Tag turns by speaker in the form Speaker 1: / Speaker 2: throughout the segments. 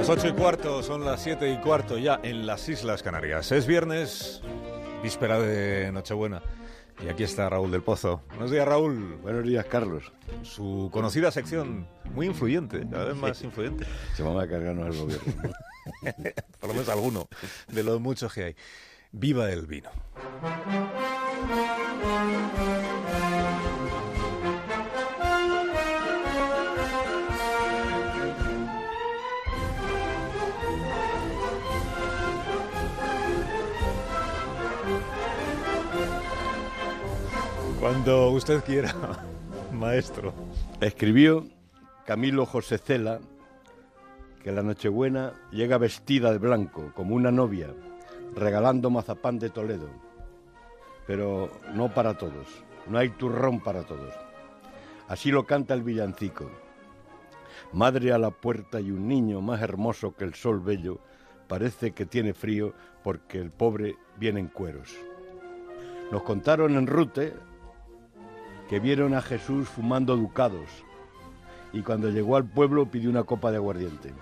Speaker 1: Las ocho y cuarto, son las siete y cuarto ya en las Islas Canarias. Es viernes, víspera de Nochebuena. Y aquí está Raúl del Pozo. Buenos días, Raúl.
Speaker 2: Buenos días, Carlos.
Speaker 1: Su conocida sección, muy influyente, cada vez más influyente.
Speaker 2: Se va a cargarnos el gobierno.
Speaker 1: Por lo menos alguno de los muchos que hay. Viva el vino. Cuando usted quiera, maestro.
Speaker 2: Escribió Camilo José Cela que la Nochebuena llega vestida de blanco, como una novia, regalando mazapán de Toledo. Pero no para todos, no hay turrón para todos. Así lo canta el villancico. Madre a la puerta y un niño más hermoso que el sol bello, parece que tiene frío porque el pobre viene en cueros. Nos contaron en Rute que vieron a Jesús fumando ducados y cuando llegó al pueblo pidió una copa de aguardiente.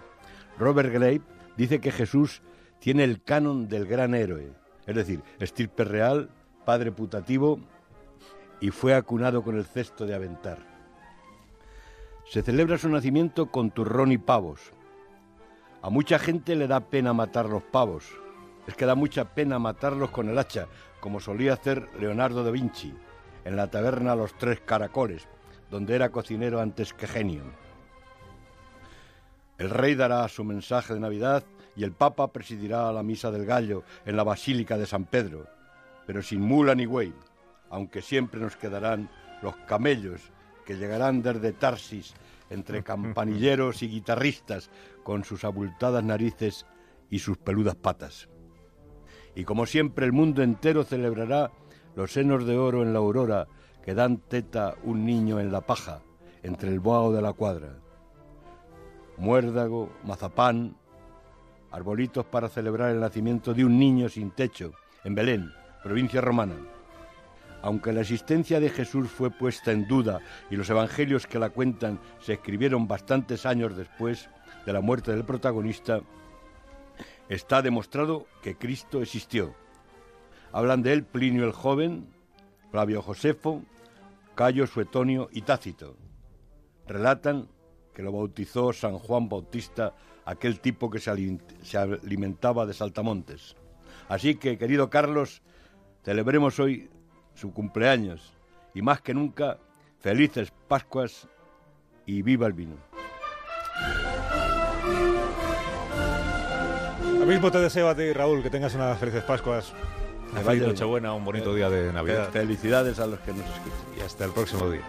Speaker 2: Robert Grape dice que Jesús tiene el canon del gran héroe, es decir, estirpe real, padre putativo y fue acunado con el cesto de aventar. Se celebra su nacimiento con turrón y pavos. A mucha gente le da pena matar los pavos. Es que da mucha pena matarlos con el hacha, como solía hacer Leonardo da Vinci en la taberna Los Tres Caracoles, donde era cocinero antes que genio. El rey dará su mensaje de Navidad y el Papa presidirá la misa del gallo en la Basílica de San Pedro, pero sin mula ni güey, aunque siempre nos quedarán los camellos que llegarán desde Tarsis entre campanilleros y guitarristas con sus abultadas narices y sus peludas patas. Y como siempre el mundo entero celebrará los senos de oro en la aurora que dan teta un niño en la paja, entre el boao de la cuadra. Muérdago, mazapán, arbolitos para celebrar el nacimiento de un niño sin techo, en Belén, provincia romana. Aunque la existencia de Jesús fue puesta en duda y los evangelios que la cuentan se escribieron bastantes años después de la muerte del protagonista, está demostrado que Cristo existió Hablan de él Plinio el Joven, Flavio Josefo, Cayo Suetonio y Tácito. Relatan que lo bautizó San Juan Bautista, aquel tipo que se alimentaba de saltamontes. Así que, querido Carlos, celebremos hoy su cumpleaños y más que nunca, felices Pascuas y viva el vino.
Speaker 1: Lo mismo te deseo a ti, Raúl, que tengas unas felices Pascuas. Feliz Nochebuena, un bonito día de Navidad.
Speaker 2: Felicidades a los que nos escuchan.
Speaker 1: Y hasta el próximo día.